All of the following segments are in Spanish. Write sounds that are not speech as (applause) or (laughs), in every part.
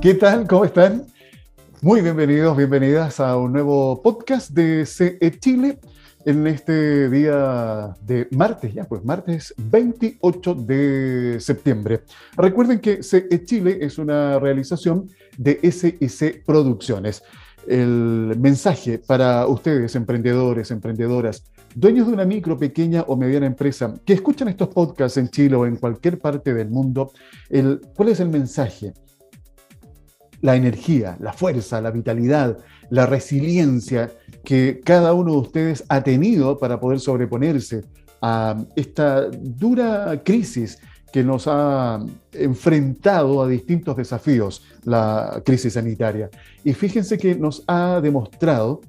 ¿Qué tal? ¿Cómo están? Muy bienvenidos, bienvenidas a un nuevo podcast de CE Chile en este día de martes, ya pues martes 28 de septiembre. Recuerden que CE Chile es una realización de SIC Producciones. El mensaje para ustedes, emprendedores, emprendedoras, dueños de una micro, pequeña o mediana empresa que escuchan estos podcasts en Chile o en cualquier parte del mundo, el, ¿cuál es el mensaje? La energía, la fuerza, la vitalidad, la resiliencia que cada uno de ustedes ha tenido para poder sobreponerse a esta dura crisis que nos ha enfrentado a distintos desafíos, la crisis sanitaria. Y fíjense que nos ha demostrado,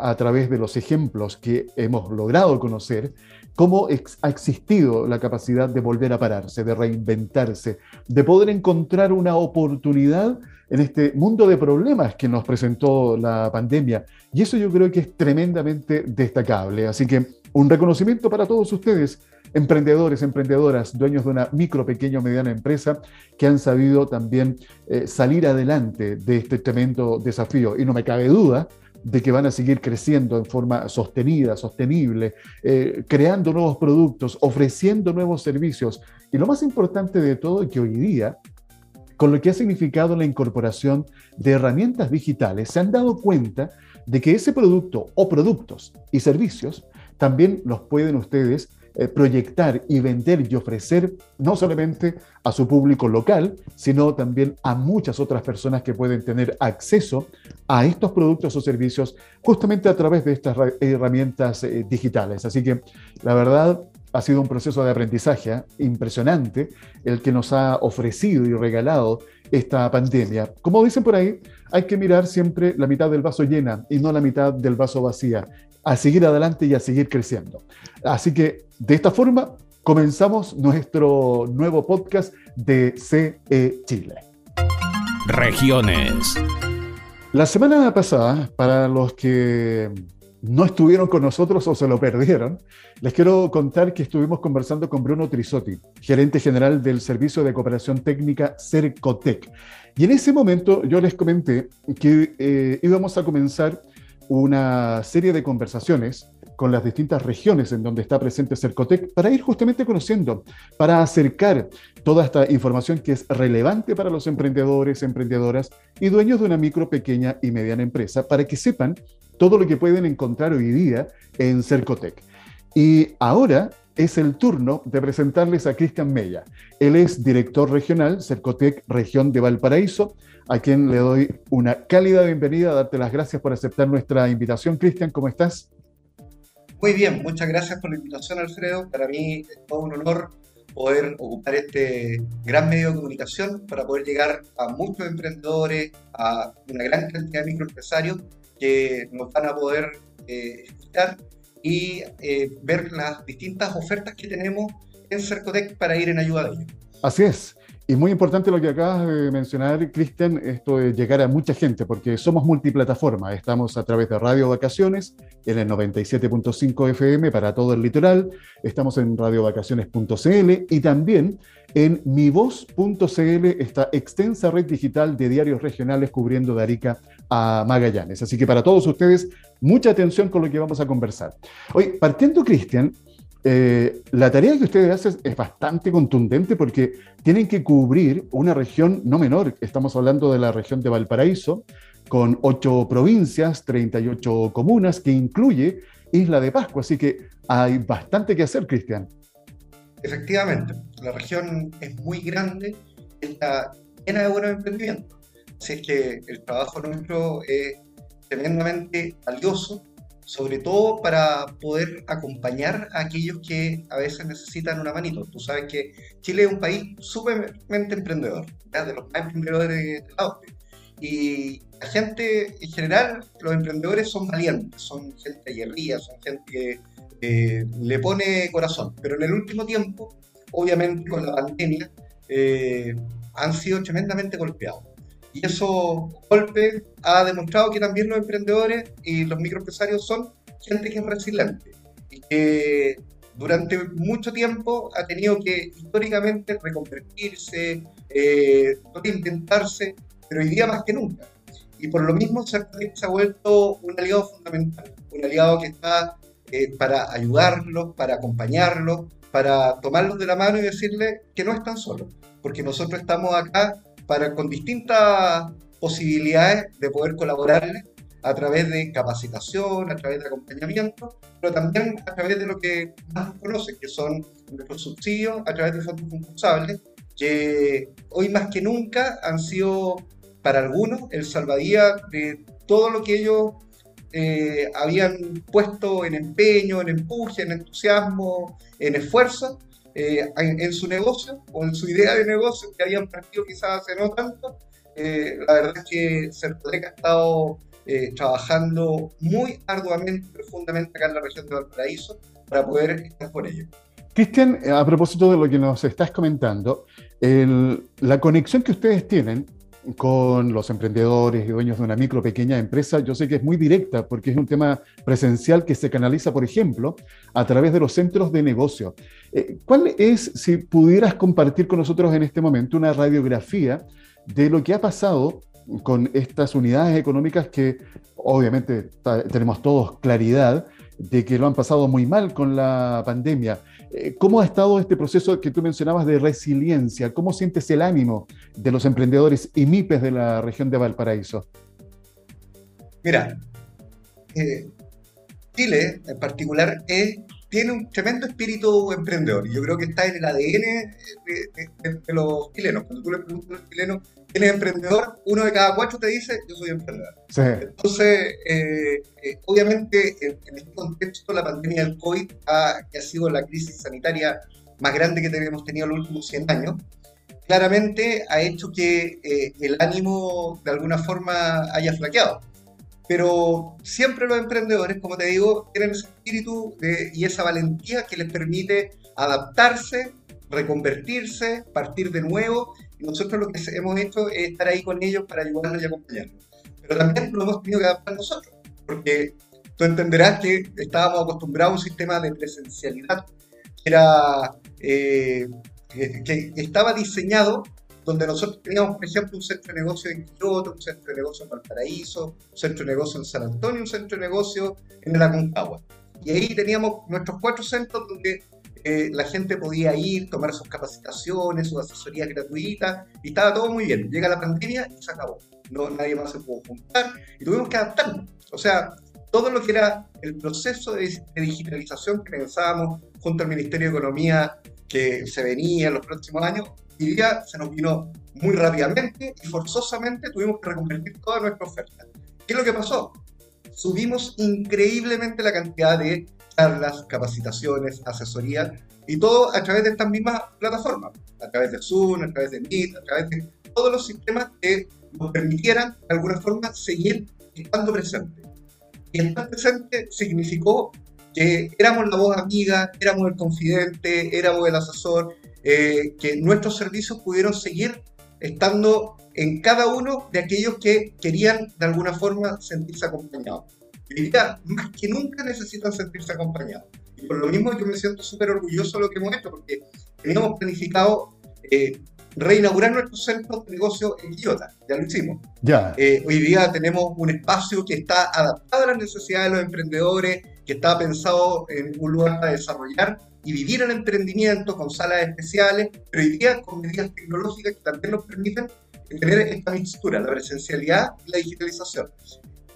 a través de los ejemplos que hemos logrado conocer, cómo ha existido la capacidad de volver a pararse, de reinventarse, de poder encontrar una oportunidad en este mundo de problemas que nos presentó la pandemia. Y eso yo creo que es tremendamente destacable. Así que un reconocimiento para todos ustedes, emprendedores, emprendedoras, dueños de una micro, pequeña o mediana empresa, que han sabido también eh, salir adelante de este tremendo desafío. Y no me cabe duda de que van a seguir creciendo en forma sostenida, sostenible, eh, creando nuevos productos, ofreciendo nuevos servicios. Y lo más importante de todo es que hoy día con lo que ha significado la incorporación de herramientas digitales, se han dado cuenta de que ese producto o productos y servicios también los pueden ustedes eh, proyectar y vender y ofrecer no solamente a su público local, sino también a muchas otras personas que pueden tener acceso a estos productos o servicios justamente a través de estas herramientas eh, digitales. Así que la verdad ha sido un proceso de aprendizaje ¿eh? impresionante el que nos ha ofrecido y regalado esta pandemia. Como dicen por ahí, hay que mirar siempre la mitad del vaso llena y no la mitad del vaso vacía, a seguir adelante y a seguir creciendo. Así que de esta forma comenzamos nuestro nuevo podcast de CE Chile. Regiones. La semana pasada, para los que no estuvieron con nosotros o se lo perdieron, les quiero contar que estuvimos conversando con Bruno Trisotti, gerente general del Servicio de Cooperación Técnica Cercotec. Y en ese momento yo les comenté que eh, íbamos a comenzar una serie de conversaciones con las distintas regiones en donde está presente Cercotec para ir justamente conociendo, para acercar toda esta información que es relevante para los emprendedores, emprendedoras y dueños de una micro, pequeña y mediana empresa, para que sepan todo lo que pueden encontrar hoy día en Cercotec. Y ahora es el turno de presentarles a Cristian Mella. Él es director regional Cercotec Región de Valparaíso, a quien le doy una cálida bienvenida, darte las gracias por aceptar nuestra invitación. Cristian, ¿cómo estás? Muy bien, muchas gracias por la invitación, Alfredo. Para mí es todo un honor poder ocupar este gran medio de comunicación para poder llegar a muchos emprendedores, a una gran cantidad de microempresarios que nos van a poder eh, escuchar y eh, ver las distintas ofertas que tenemos en Cercotec para ir en ayuda de ellos. Así es. Y muy importante lo que acabas de mencionar, Cristian, esto de llegar a mucha gente, porque somos multiplataforma. Estamos a través de Radio Vacaciones, en el 97.5 FM para todo el litoral. Estamos en radiovacaciones.cl y también en mivoz.cl, esta extensa red digital de diarios regionales cubriendo de Arica a Magallanes. Así que para todos ustedes, mucha atención con lo que vamos a conversar. Hoy, partiendo, Cristian, eh, la tarea que ustedes hacen es bastante contundente porque tienen que cubrir una región no menor. Estamos hablando de la región de Valparaíso, con ocho provincias, 38 comunas, que incluye Isla de Pascua. Así que hay bastante que hacer, Cristian. Efectivamente, la región es muy grande, está llena de buenos emprendimientos. Así que el trabajo nuestro es tremendamente valioso sobre todo para poder acompañar a aquellos que a veces necesitan una manito. Tú sabes que Chile es un país sumamente emprendedor, de los más emprendedores de la Y la gente, en general, los emprendedores son valientes, son gente aguerrida, son gente que eh, le pone corazón. Pero en el último tiempo, obviamente con la pandemia, eh, han sido tremendamente golpeados. Y eso golpe ha demostrado que también los emprendedores y los microempresarios son gente que es resiliente y que durante mucho tiempo ha tenido que históricamente reconvertirse, eh, pero hoy día más que nunca. Y por lo mismo se ha vuelto un aliado fundamental, un aliado que está eh, para ayudarlos, para acompañarlos, para tomarlos de la mano y decirles que no están solos, porque nosotros estamos acá para, con distintas posibilidades de poder colaborarles a través de capacitación, a través de acompañamiento, pero también a través de lo que más conocen, que son nuestros subsidios, a través de fondos concursables, que hoy más que nunca han sido para algunos el salvadía de todo lo que ellos eh, habían puesto en empeño, en empuje, en entusiasmo, en esfuerzo eh, en, su negocio o en su idea de negocio que habían partido quizás hace no tanto. Eh, la verdad es que Certec ha estado trabajando muy arduamente, profundamente acá en la región de Valparaíso para poder estar con ellos. Cristian, a propósito de lo que nos estás comentando, la conexión que ustedes tienen con los emprendedores y dueños de una micro pequeña empresa, yo sé que es muy directa porque es un tema presencial que se canaliza, por ejemplo, a través de los centros de negocio. Eh, ¿Cuál es, si pudieras compartir con nosotros en este momento, una radiografía de lo que ha pasado con estas unidades económicas que obviamente tenemos todos claridad de que lo han pasado muy mal con la pandemia? Eh, ¿Cómo ha estado este proceso que tú mencionabas de resiliencia? ¿Cómo sientes el ánimo de los emprendedores y MIPES de la región de Valparaíso? Mira, eh, Chile en particular tiene un tremendo espíritu emprendedor. Yo creo que está en el ADN de, los chilenos. Cuando tú le preguntas a los chilenos quién es emprendedor, uno de cada cuatro te dice, yo soy emprendedor. Entonces, eh, eh, obviamente, en, este contexto, la pandemia del COVID, ha, que ha sido la crisis sanitaria más grande que hemos tenido en los últimos 100 años, claramente ha hecho que eh, el ánimo de alguna forma haya flaqueado. Pero siempre los emprendedores, como te digo, tienen ese espíritu y esa valentía que les permite adaptarse, reconvertirse, partir de nuevo y nosotros lo que hemos hecho es estar ahí con ellos para ayudarlos y acompañarlos. Pero también lo hemos tenido que adaptar nosotros, porque tú entenderás que estábamos acostumbrados a un sistema de presencialidad que, era, eh, que, estaba diseñado donde nosotros teníamos, por ejemplo, un centro de negocio en Kioto, un centro de negocio en Valparaíso, un centro de negocio en San Antonio, un centro de negocio en el Aconcagua. Y ahí teníamos nuestros cuatro centros donde eh, la gente podía ir, tomar sus capacitaciones, sus asesorías gratuitas, y estaba todo muy bien. Llega la pandemia y se acabó. No, nadie más se pudo juntar y tuvimos que adaptarnos. O sea, todo lo que era el proceso de, digitalización que pensábamos junto al Ministerio de Economía que se venía en los próximos años, día se nos vino muy rápidamente y forzosamente tuvimos que reconvertir toda nuestra oferta. ¿Qué es lo que pasó? Subimos increíblemente la cantidad de charlas, capacitaciones, asesoría, y todo a través de estas mismas plataformas, a través de Zoom, a través de Meet, a través de todos los sistemas que nos permitieran de alguna forma seguir estando presentes. Y estar presente significó que éramos la voz amiga, éramos el confidente, éramos el asesor, eh, que nuestros servicios pudieron seguir estando en cada uno de aquellos que querían de alguna forma sentirse acompañados diría, más que nunca necesitan sentirse acompañados. Y por lo mismo yo me siento súper orgulloso de lo que hemos hecho, porque teníamos planificado eh, reinaugurar nuestros centros de negocio en Quillota, ya lo hicimos. Ya. Eh, hoy día tenemos un espacio que está adaptado a las necesidades de los emprendedores, que está pensado en un lugar para desarrollar y vivir el emprendimiento con salas especiales, pero hoy día con medidas tecnológicas que también nos permiten tener esta mixtura, la presencialidad y la digitalización.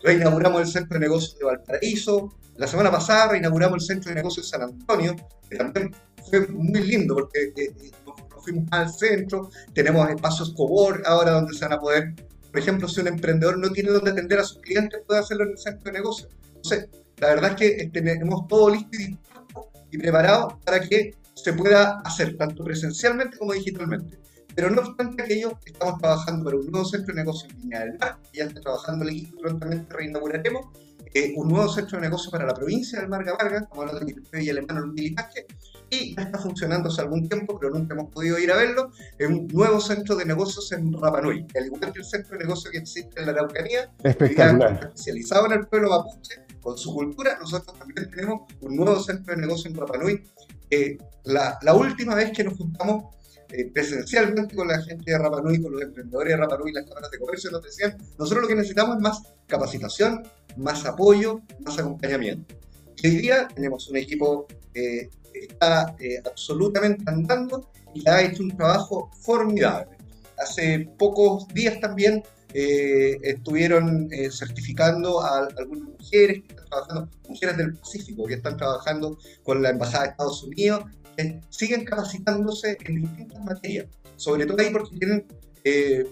Reinauguramos el centro de negocios de Valparaíso, la semana pasada reinauguramos el centro de negocios de San Antonio, que también fue muy lindo porque eh, eh, nos fuimos al centro, tenemos espacios cobor ahora donde se van a poder, por ejemplo, si un emprendedor no tiene donde atender a sus clientes, puede hacerlo en el centro de negocios. Entonces, la verdad es que eh, tenemos todo listo y dispuesto y preparado para que se pueda hacer tanto presencialmente como digitalmente. Pero no obstante aquello, estamos trabajando para un nuevo centro de negocio en Viña del Mar, y ya está trabajando el equipo, prontamente reinauguraremos eh, un nuevo centro de negocio para la provincia del Marga Vargas, como lo de y Alemán Milipaje, y ya está funcionando hace algún tiempo, pero nunca hemos podido ir a verlo, en un nuevo centro de negocios en Rapanui, al igual que el centro de negocio que existe en la Araucanía, especializado en el pueblo mapuche, con su cultura, nosotros también tenemos un nuevo centro de negocio en Rapanui. Eh, la, la última vez que nos juntamos eh, presencialmente con la gente de Rapanui, con los emprendedores de Rapanui, las cámaras de comercio, nos decían, nosotros lo que necesitamos es más capacitación, más apoyo, más acompañamiento. Y hoy día tenemos un equipo que está eh, absolutamente andando y ha hecho un trabajo formidable. Hace pocos días también eh, estuvieron eh, certificando a algunas mujeres que están trabajando, mujeres del Pacífico, que están trabajando con la Embajada de Estados Unidos, que siguen capacitándose en distintas materias, sobre todo ahí porque tienen eh,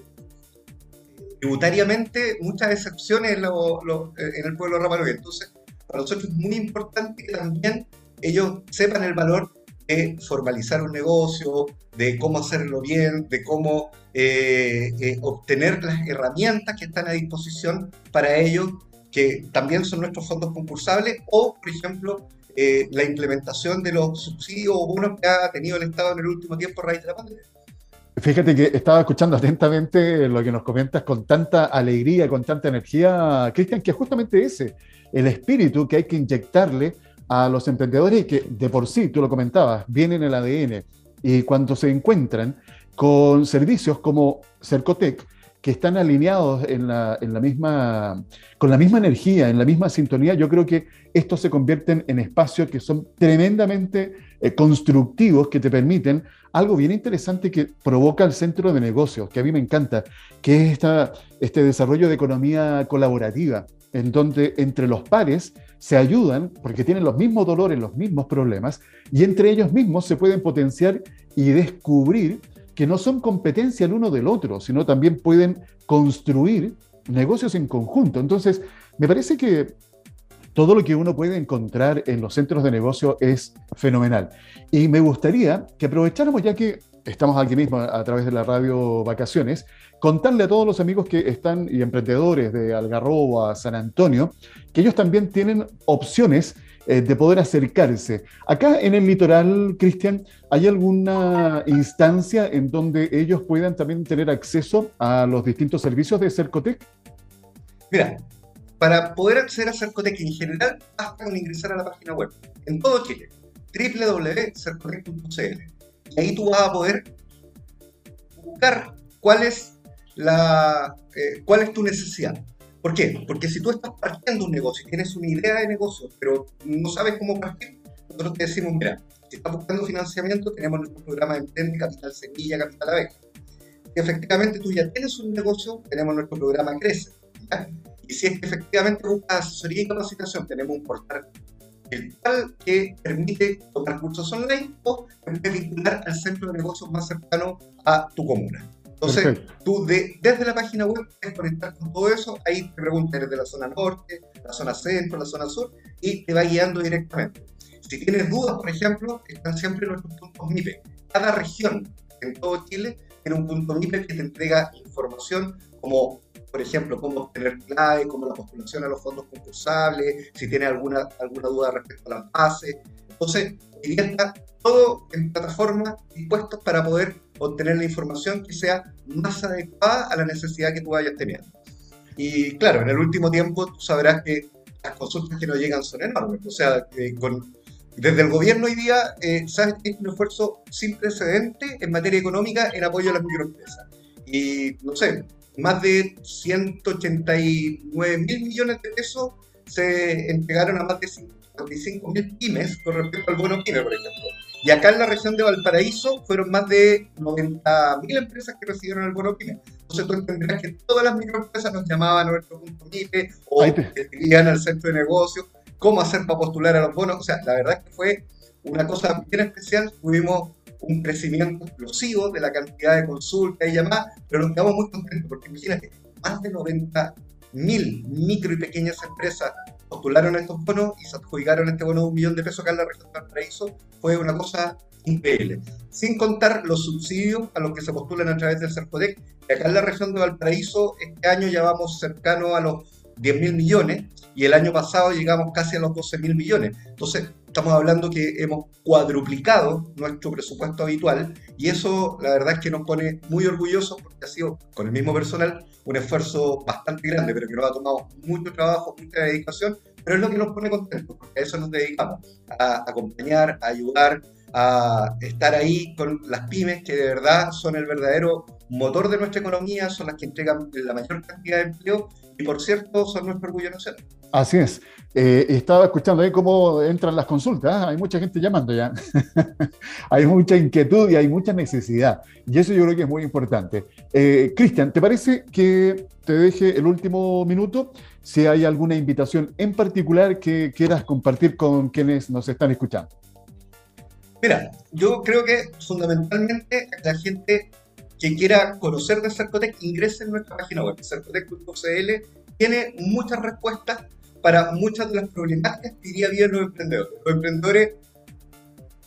tributariamente muchas excepciones en, el pueblo de Entonces, para nosotros es muy importante que también ellos sepan el valor de formalizar un negocio, de cómo hacerlo bien, de cómo eh, eh, obtener las herramientas que están a disposición para ellos, que también son nuestros fondos concursables, o, por ejemplo, eh, la implementación de los subsidios o bonos que ha tenido el Estado en el último tiempo a raíz de la pandemia. Fíjate que estaba escuchando atentamente lo que nos comentas con tanta alegría, con tanta energía, Cristian, que justamente ese, el espíritu que hay que inyectarle a los emprendedores que de por sí, tú lo comentabas, vienen el ADN y cuando se encuentran con servicios como Cercotec, que están alineados en la, misma, con la misma energía, en la misma sintonía, yo creo que estos se convierten en espacios que son tremendamente eh, constructivos, que te permiten algo bien interesante que provoca el centro de negocios, que a mí me encanta, que es esta, este desarrollo de economía colaborativa, en donde entre los pares se ayudan porque tienen los mismos dolores, los mismos problemas, y entre ellos mismos se pueden potenciar y descubrir que no son competencia el uno del otro, sino también pueden construir negocios en conjunto. Entonces, me parece que todo lo que uno puede encontrar en los centros de negocio es fenomenal. Y me gustaría que aprovecháramos, ya que estamos aquí mismo a través de la radio Vacaciones, contarle a todos los amigos que están y emprendedores de Algarrobo a San Antonio, que ellos también tienen opciones eh, de poder acercarse. Acá en el litoral, Cristian, ¿hay alguna instancia en donde ellos puedan también tener acceso a los distintos servicios de Cercotec? Mira, para poder acceder a Cercotec en general, basta con ingresar a la página web en todo Chile, www.cercotec.cl. Y ahí tú vas a poder buscar cuál la, eh, cuál es tu necesidad. ¿Por qué? Porque si tú estás partiendo un negocio y tienes una idea de negocio, pero no sabes cómo partir, nosotros te decimos, mira, si estás buscando financiamiento, tenemos nuestro programa de Emprende, Capital Semilla, Capital Abeja. Si efectivamente tú ya tienes un negocio, tenemos nuestro programa Crece. Y si es que efectivamente buscas asesoría y capacitación, tenemos un portal virtual que permite tomar cursos online o vincular al centro de negocios más cercano a tu comuna. Entonces, tú de, desde la página web puedes conectar con todo eso, ahí te preguntas desde la zona norte, la zona centro, la zona sur, y te va guiando directamente. Si tienes dudas, por ejemplo, están siempre nuestros puntos MIPE. Cada región en todo Chile tiene un punto MIPE que te entrega información como, por ejemplo, cómo obtener clave, cómo la postulación a los fondos concursables, si tienes alguna, alguna duda respecto a las bases. Entonces, está todo en plataformas dispuestos para poder obtener la información que sea más adecuada a la necesidad que tú vayas teniendo. Y claro, en el último tiempo tú sabrás que las consultas que nos llegan son enormes. O sea, desde el gobierno hoy día, eh, sabes que es un esfuerzo sin precedente en materia económica en apoyo a las microempresas. Y no sé, más de 189 mil millones de pesos se entregaron a más de 55 mil pymes con respecto al bono pyme, por ejemplo. Y acá en la región de Valparaíso fueron más de 90.000 empresas que recibieron el bono PYME. Entonces tú entenderás que todas las microempresas nos llamaban a nuestro punto MIPE o escribían al centro de negocios cómo hacer para postular a los bonos. O sea, la verdad es que fue una cosa bien especial. Tuvimos un crecimiento explosivo de la cantidad de consultas y llamadas, pero nos quedamos muy contentos porque imagínate, más de 90.000 micro y pequeñas empresas postularon estos bonos y se adjudicaron este bono de un millón de pesos acá en la región de Valparaíso, fue una cosa increíble. Sin contar los subsidios a los que se postulan a través del CERCODEC, que acá en la región de Valparaíso este año ya vamos cercano a los 10 mil millones y el año pasado llegamos casi a los 12 mil millones. Entonces, estamos hablando que hemos cuadruplicado nuestro presupuesto habitual y eso la verdad es que nos pone muy orgullosos porque ha sido con el mismo personal un esfuerzo bastante grande, pero que nos ha tomado mucho trabajo, mucha dedicación, pero es lo que nos pone contentos, porque a eso nos dedicamos, a acompañar, a ayudar, a estar ahí con las pymes que de verdad son el verdadero motor de nuestra economía, son las que entregan la mayor cantidad de empleo y por cierto son nuestro orgullo nacional. Así es. Eh, estaba escuchando ahí cómo entran las consultas. ¿ah? Hay mucha gente llamando ya. (laughs) hay mucha inquietud y hay mucha necesidad. Y eso yo creo que es muy importante. Eh, Cristian, ¿te parece que te deje el último minuto? Si hay alguna invitación en particular que quieras compartir con quienes nos están escuchando. Mira, yo creo que fundamentalmente la gente que quiera conocer de Cercotec ingrese en nuestra página web, cercotec.cl. Tiene muchas respuestas para muchas de las problemáticas que diría bien los emprendedores. Los emprendedores,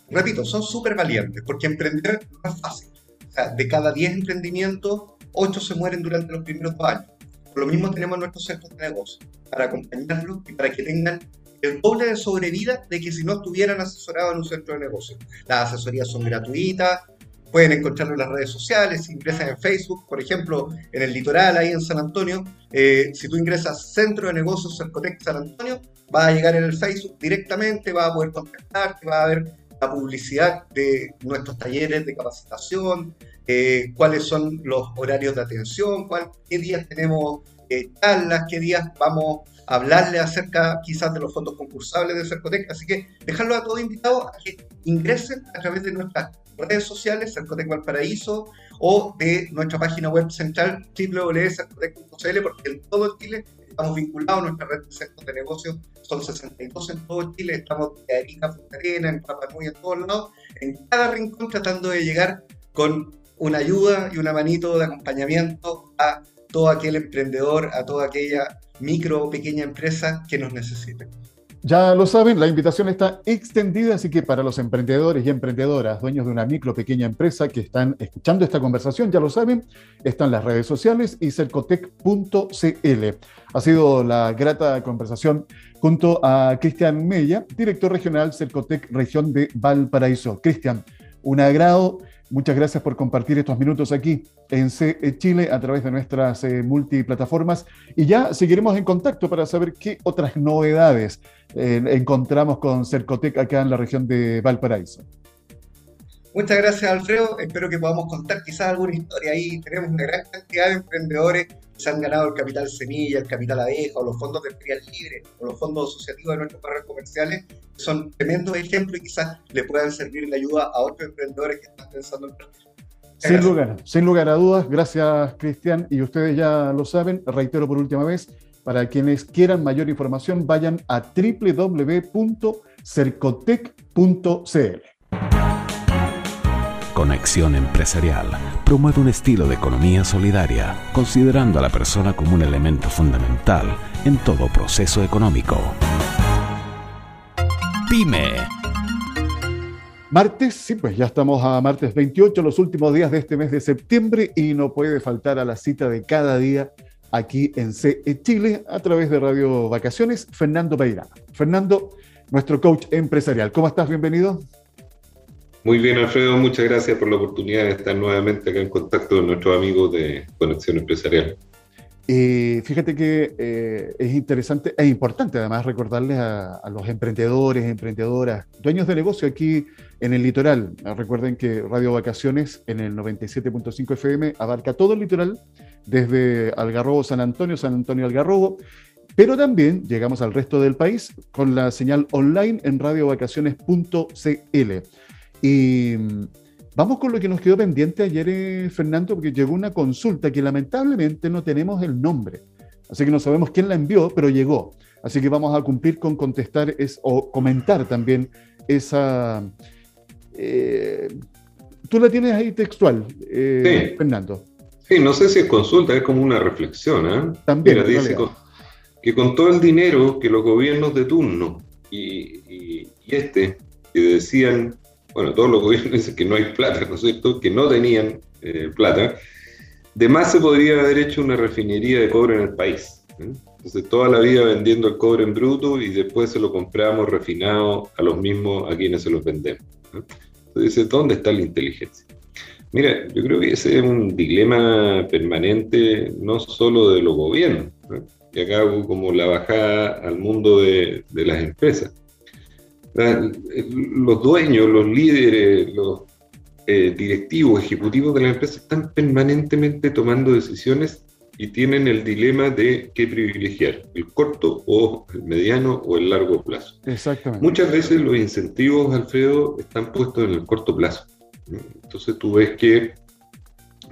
repito, son súper valientes, porque emprender no es fácil. O sea, de cada 10 emprendimientos, 8 se mueren durante los primeros dos años. Por lo mismo tenemos nuestros centros de negocio, para acompañarlos y para que tengan el doble de sobrevida de que si no estuvieran asesorados en un centro de negocio. Las asesorías son gratuitas, Pueden encontrarlo en las redes sociales, si ingresan en Facebook, por ejemplo, en el litoral, ahí en San Antonio. Eh, si tú ingresas Centro de Negocios Cercotec San Antonio, va a llegar en el Facebook directamente, va a poder contactarte, va a ver la publicidad de nuestros talleres de capacitación, eh, cuáles son los horarios de atención, qué días tenemos eh, charlas, qué días vamos a hablarle acerca quizás de los fondos concursables de Cercotec. Así que dejarlo a todos invitados a que ingresen a través de nuestra redes sociales, Cercotec Valparaíso, o de nuestra página web central www.cercotec.cl, porque en todo Chile estamos vinculados, a nuestra red de centros de negocios son 62 en todo Chile, estamos en Arica, Punta en Papanui, en todos lados, en cada rincón tratando de llegar con una ayuda y una manito de acompañamiento a todo aquel emprendedor, a toda aquella micro o pequeña empresa que nos necesite. Ya lo saben, la invitación está extendida, así que para los emprendedores y emprendedoras, dueños de una micro pequeña empresa que están escuchando esta conversación, ya lo saben, están las redes sociales y cercotec.cl. Ha sido la grata conversación junto a Cristian Mella, director regional Cercotec Región de Valparaíso. Cristian, un agrado Muchas gracias por compartir estos minutos aquí en C Chile a través de nuestras eh, multiplataformas y ya seguiremos en contacto para saber qué otras novedades eh, encontramos con Cercotec acá en la región de Valparaíso. Muchas gracias, Alfredo. Espero que podamos contar quizás alguna historia ahí. Tenemos una gran cantidad de emprendedores que se han ganado el capital semilla, el capital abeja, o los fondos de ferial libre, o los fondos asociativos de nuestros barrios comerciales. Son tremendos ejemplos y quizás le puedan servir de ayuda a otros emprendedores que están pensando en sin lugar, sin lugar a dudas, gracias Cristian. Y ustedes ya lo saben, reitero por última vez, para quienes quieran mayor información, vayan a www.cercotec.cl. Conexión Empresarial promueve un estilo de economía solidaria, considerando a la persona como un elemento fundamental en todo proceso económico. PYME. Martes, sí, pues ya estamos a martes 28, los últimos días de este mes de septiembre y no puede faltar a la cita de cada día aquí en CE Chile a través de Radio Vacaciones, Fernando Peirano. Fernando, nuestro coach empresarial. ¿Cómo estás? Bienvenido. Muy bien, Alfredo, muchas gracias por la oportunidad de estar nuevamente acá en contacto con nuestros amigos de Conexión Empresarial. Eh, fíjate que eh, es interesante e importante además recordarles a, los emprendedores, emprendedoras, dueños de negocio aquí en el litoral. Recuerden que Radio Vacaciones en el 97.5 FM abarca todo el litoral, desde Algarrobo, San Antonio, San Antonio, Algarrobo, pero también llegamos al resto del país con la señal online en radiovacaciones.cl. Y mm, vamos con lo que nos quedó pendiente ayer, eh, Fernando, porque llegó una consulta que lamentablemente no tenemos el nombre. Así que no sabemos quién la envió, pero llegó. Así que vamos a cumplir con contestar es, o comentar también esa... Eh, tú la tienes ahí textual, eh, Fernando. Sí, no sé si es consulta, es como una reflexión. También. dice que con todo el dinero que los gobiernos de turno y, y este, que decían bueno, todos los gobiernos (laughs) dicen que no hay plata, ¿no es cierto?, que no tenían eh, plata, de más se podría haber hecho una refinería de cobre en el país. ¿eh? Entonces, toda la vida vendiendo el cobre en bruto y después se lo compramos refinado a los mismos a quienes se los vendemos. Entonces, ¿dónde está la inteligencia? Mira, yo creo que ese es un dilema permanente, no solo de los gobiernos, y acá hago como la bajada al mundo de las empresas los dueños, los líderes, los eh, directivos, ejecutivos de la empresa están permanentemente tomando decisiones y tienen el dilema de qué privilegiar, el corto o el mediano o el largo plazo. Exactamente. Muchas veces los incentivos, Alfredo, están puestos en el corto plazo. Entonces tú ves que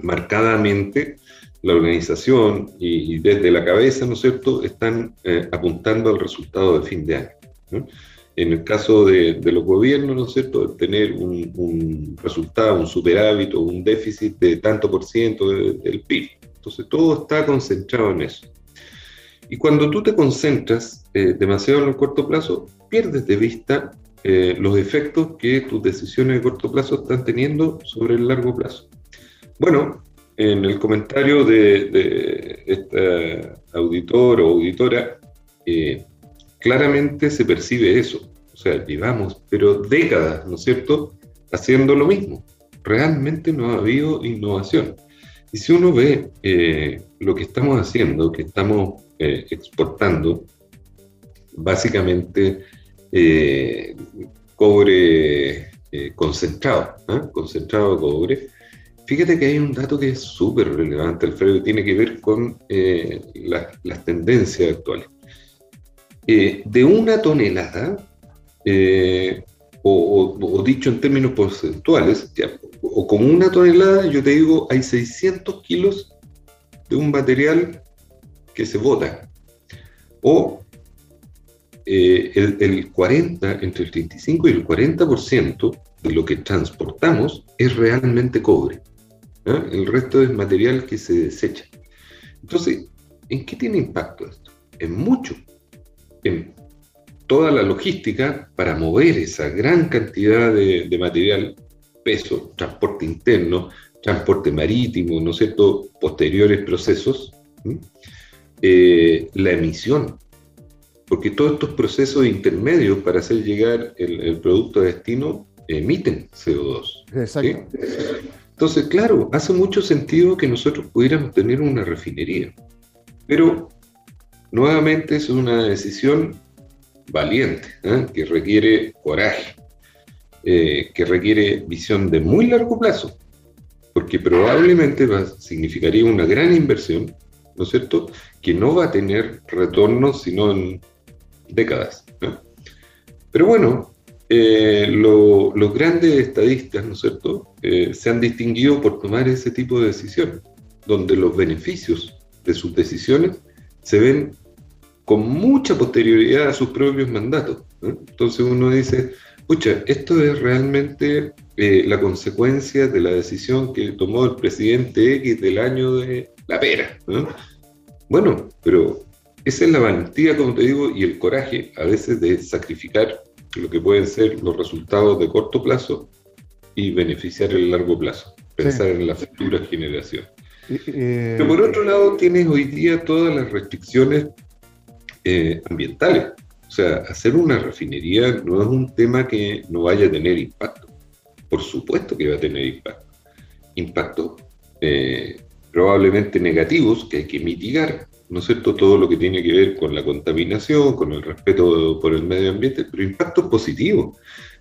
marcadamente la organización y, desde la cabeza, ¿no es cierto?, están eh, apuntando al resultado de fin de año. En el caso de, los gobiernos, ¿no es cierto?, tener un, resultado, un superávit o un déficit de tanto por ciento del PIB. Entonces todo está concentrado en eso. Y cuando tú te concentras eh, demasiado en el corto plazo, pierdes de vista eh, los efectos que tus decisiones de corto plazo están teniendo sobre el largo plazo. Bueno, en el comentario de, de esta auditor o auditora, eh, claramente se percibe eso. O sea, llevamos, pero décadas, ¿no es cierto?, haciendo lo mismo. Realmente no ha habido innovación. Y si uno ve eh, lo que estamos haciendo, que estamos eh, exportando, básicamente eh, cobre concentrado, ¿ah? concentrado de cobre, fíjate que hay un dato que es súper relevante, Alfredo, y tiene que ver con las tendencias actuales. Eh, de una tonelada, eh, o, dicho en términos porcentuales, o como una tonelada, yo te digo, hay 600 kilos de un material que se bota. O eh, el, 40, entre el 35 y el 40% de lo que transportamos es realmente cobre. El resto es material que se desecha. Entonces, ¿en qué tiene impacto esto? En mucho en toda la logística para mover esa gran cantidad de, material, peso, transporte interno, transporte marítimo, ¿no es cierto?, posteriores procesos, eh, la emisión, porque todos estos procesos intermedios para hacer llegar el, producto a destino emiten CO2. Exacto. Entonces, claro, hace mucho sentido que nosotros pudiéramos tener una refinería, pero Nuevamente es una decisión valiente, ¿eh? que requiere coraje, eh, que requiere visión de muy largo plazo, porque probablemente significaría una gran inversión, ¿no es cierto?, que no va a tener retorno sino en décadas. Pero bueno, eh, los grandes estadistas, ¿no es cierto?, se han distinguido por tomar ese tipo de decisiones, donde los beneficios de sus decisiones se ven con mucha posterioridad a sus propios mandatos. Entonces uno dice, pucha, esto es realmente eh, la consecuencia de la decisión que tomó el presidente X del año de la pera. Bueno, pero esa es la valentía, como te digo, y el coraje a veces de sacrificar lo que pueden ser los resultados de corto plazo y beneficiar el largo plazo, pensar en la futura generación. Eh, pero por otro lado, tienes hoy día todas las restricciones eh, ambientales. O sea, hacer una refinería no es un tema que no vaya a tener impacto. Por supuesto que va a tener impacto. Impactos eh, probablemente negativos que hay que mitigar, ¿no es cierto? Todo lo que tiene que ver con la contaminación, con el respeto por el medio ambiente, pero impactos positivos.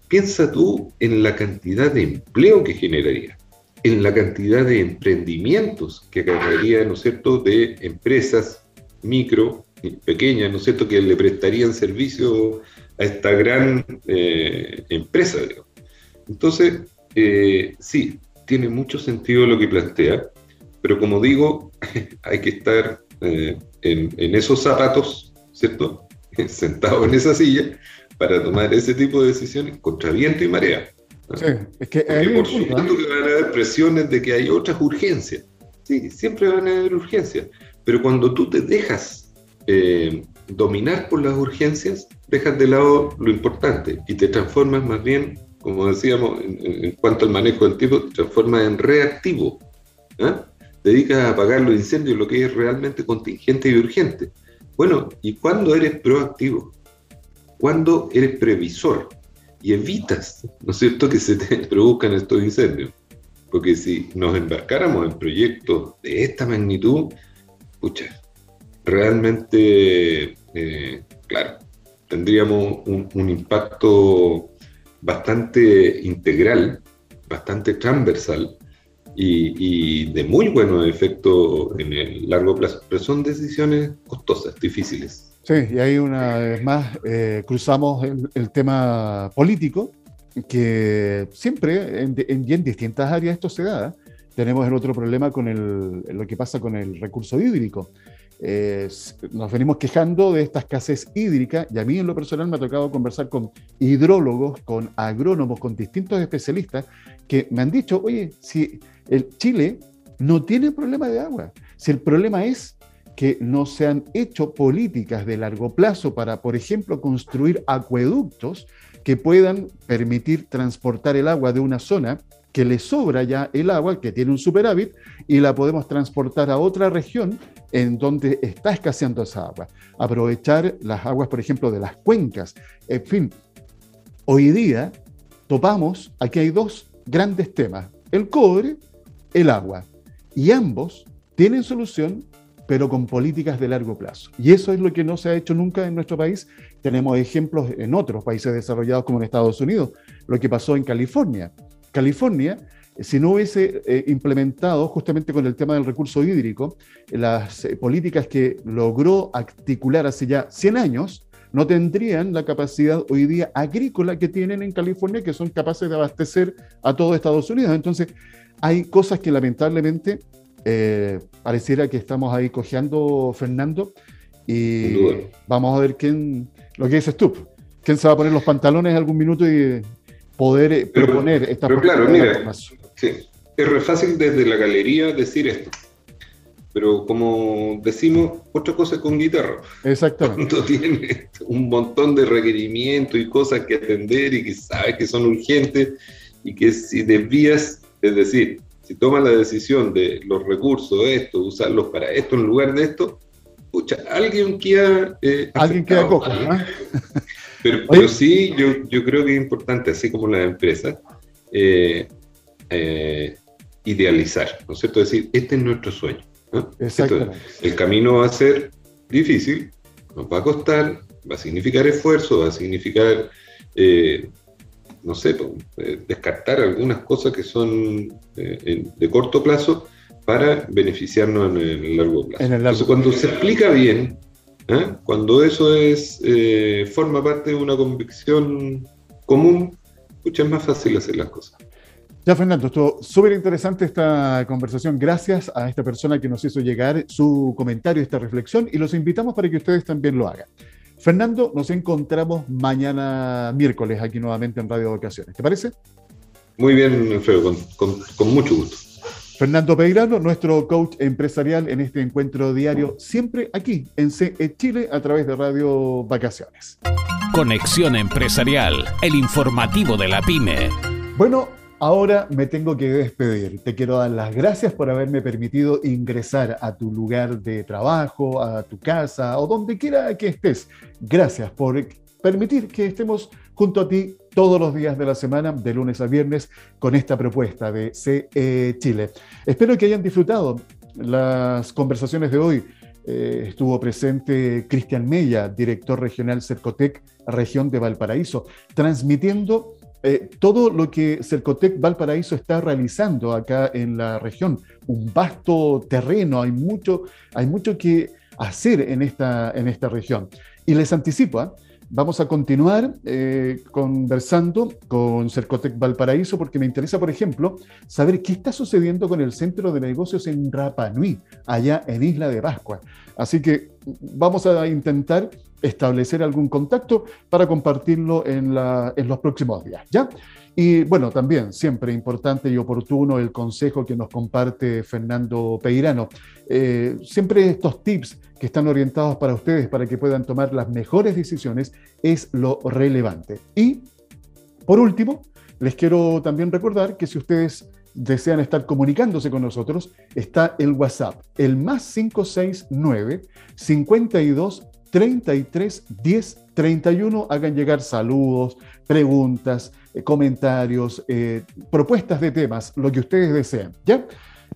Piensa tú en la cantidad de empleo que generaría, en la cantidad de emprendimientos que agarraría, ¿no es cierto?, de empresas micro, pequeñas, ¿no es cierto?, que le prestarían servicio a esta gran eh, empresa. Entonces, eh, sí, tiene mucho sentido lo que plantea, pero como digo, (laughs) hay que estar eh, en, esos zapatos, ¿cierto?, (laughs) sentado en esa silla para tomar ese tipo de decisiones contra viento y marea. Sí, es que por supuesto que van a haber presiones de que hay otras urgencias. Sí, siempre van a haber urgencias. Pero cuando tú te dejas eh, dominar por las urgencias, dejas de lado lo importante y te transformas más bien, como decíamos, en, cuanto al manejo del tiempo, te transformas en reactivo. ¿ah? Dedicas a apagar los incendios, lo que es realmente contingente y urgente. Bueno, ¿y cuándo eres proactivo? ¿Cuándo eres previsor? Y evitas, ¿no es cierto?, que se te (laughs) produzcan estos incendios. Porque si nos embarcáramos en proyectos de esta magnitud, pucha, realmente, eh, claro, tendríamos un, impacto bastante integral, bastante transversal y, de muy buenos efectos en el largo plazo. Pero son decisiones costosas, difíciles. Sí, y ahí una vez más eh, cruzamos el, tema político, que siempre en, en, distintas áreas esto se da. Tenemos el otro problema con el, lo que pasa con el recurso hídrico. Nos venimos quejando de esta escasez hídrica y a mí en lo personal me ha tocado conversar con hidrólogos, con agrónomos, con distintos especialistas que me han dicho, oye, si el Chile no tiene problema de agua, si el problema es que no se han hecho políticas de largo plazo para, por ejemplo, construir acueductos que puedan permitir transportar el agua de una zona que le sobra ya el agua, que tiene un superávit, y la podemos transportar a otra región en donde está escaseando esa agua. Aprovechar las aguas, por ejemplo, de las cuencas. En fin, hoy día topamos, aquí hay dos grandes temas, el cobre, el agua, y ambos tienen solución pero con políticas de largo plazo. Y eso es lo que no se ha hecho nunca en nuestro país. Tenemos ejemplos en otros países desarrollados como en Estados Unidos, lo que pasó en California. California, si no hubiese eh, implementado justamente con el tema del recurso hídrico, las eh, políticas que logró articular hace ya 100 años, no tendrían la capacidad hoy día agrícola que tienen en California, que son capaces de abastecer a todo Estados Unidos. Entonces, hay cosas que lamentablemente pareciera que estamos ahí cojeando, Fernando, y vamos a ver quién, lo que dices tú, quién se va a poner los pantalones algún minuto y poder eh, proponer esta Pero claro, mira, sí, es re fácil desde la galería decir esto. Pero como decimos, otra cosa con guitarra. Exactamente. (laughs) Cuando tiene un montón de requerimientos y cosas que atender y que sabes que son urgentes y que si desvías, es decir, si tomas la decisión de los recursos esto, usarlos para esto en lugar de esto, escucha, alguien queda... Eh, alguien queda cojo, ¿no? Pero, sí, yo, yo, creo que es importante, así como la empresa, eh, eh, idealizar, ¿no es cierto? Es decir, este es nuestro sueño. el camino va a ser difícil, nos va a costar, va a significar esfuerzo, va a significar, eh, no sé, descartar algunas cosas que son de corto plazo para beneficiarnos en el largo plazo. Entonces, cuando se explica bien, ¿eh? Cuando eso es eh, forma parte de una convicción común, es más fácil hacer las cosas. Ya, Fernando, estuvo súper interesante esta conversación. Gracias a esta persona que nos hizo llegar su comentario, esta reflexión, y los invitamos para que ustedes también lo hagan. Fernando, nos encontramos mañana miércoles aquí nuevamente en Radio Vocaciones. ¿Te parece? Muy bien, Alfredo, con mucho gusto. Fernando Peirano, nuestro coach empresarial en este encuentro diario, siempre aquí en CE Chile a través de Radio Vacaciones. Conexión Empresarial, el informativo de la pyme. Bueno, ahora me tengo que despedir. Te quiero dar las gracias por haberme permitido ingresar a tu lugar de trabajo, a tu casa o donde quiera que estés. Gracias por permitir que estemos junto a ti todos los días de la semana, de lunes a viernes, con esta propuesta de CE Chile. Espero que hayan disfrutado las conversaciones de hoy. Eh, estuvo presente Cristian Mella, director regional Cercotec, región de Valparaíso, transmitiendo eh, todo lo que Cercotec Valparaíso está realizando acá en la región. Un vasto terreno, hay mucho, hay mucho que hacer en esta, en esta región. Y les anticipo, ¿ah? Vamos a continuar eh, conversando con Cercotec Valparaíso porque me interesa, por ejemplo, saber qué está sucediendo con el centro de negocios en Rapa Nui, allá en Isla de Pascua. Así que vamos a intentar establecer algún contacto para compartirlo en, en los próximos días. ¿ya? Y bueno, también siempre importante y oportuno el consejo que nos comparte Fernando Peirano. Eh, siempre estos tips que están orientados para ustedes para que puedan tomar las mejores decisiones es lo relevante. Y por último, les quiero también recordar que si ustedes desean estar comunicándose con nosotros, está el WhatsApp, el más 569 52 33 10 31. Hagan llegar saludos, preguntas, eh, comentarios, eh, propuestas de temas, lo que ustedes desean. ¿ya?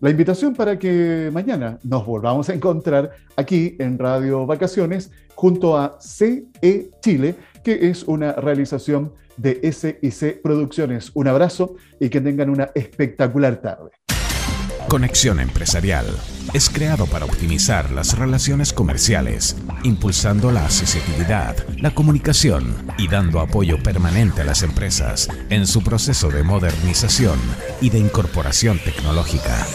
La invitación para que mañana nos volvamos a encontrar aquí en Radio Vacaciones junto a CE Chile, que es una realización de SIC Producciones. Un abrazo y que tengan una espectacular tarde. Conexión Empresarial es creado para optimizar las relaciones comerciales, impulsando la accesibilidad, la comunicación y dando apoyo permanente a las empresas en su proceso de modernización y de incorporación tecnológica.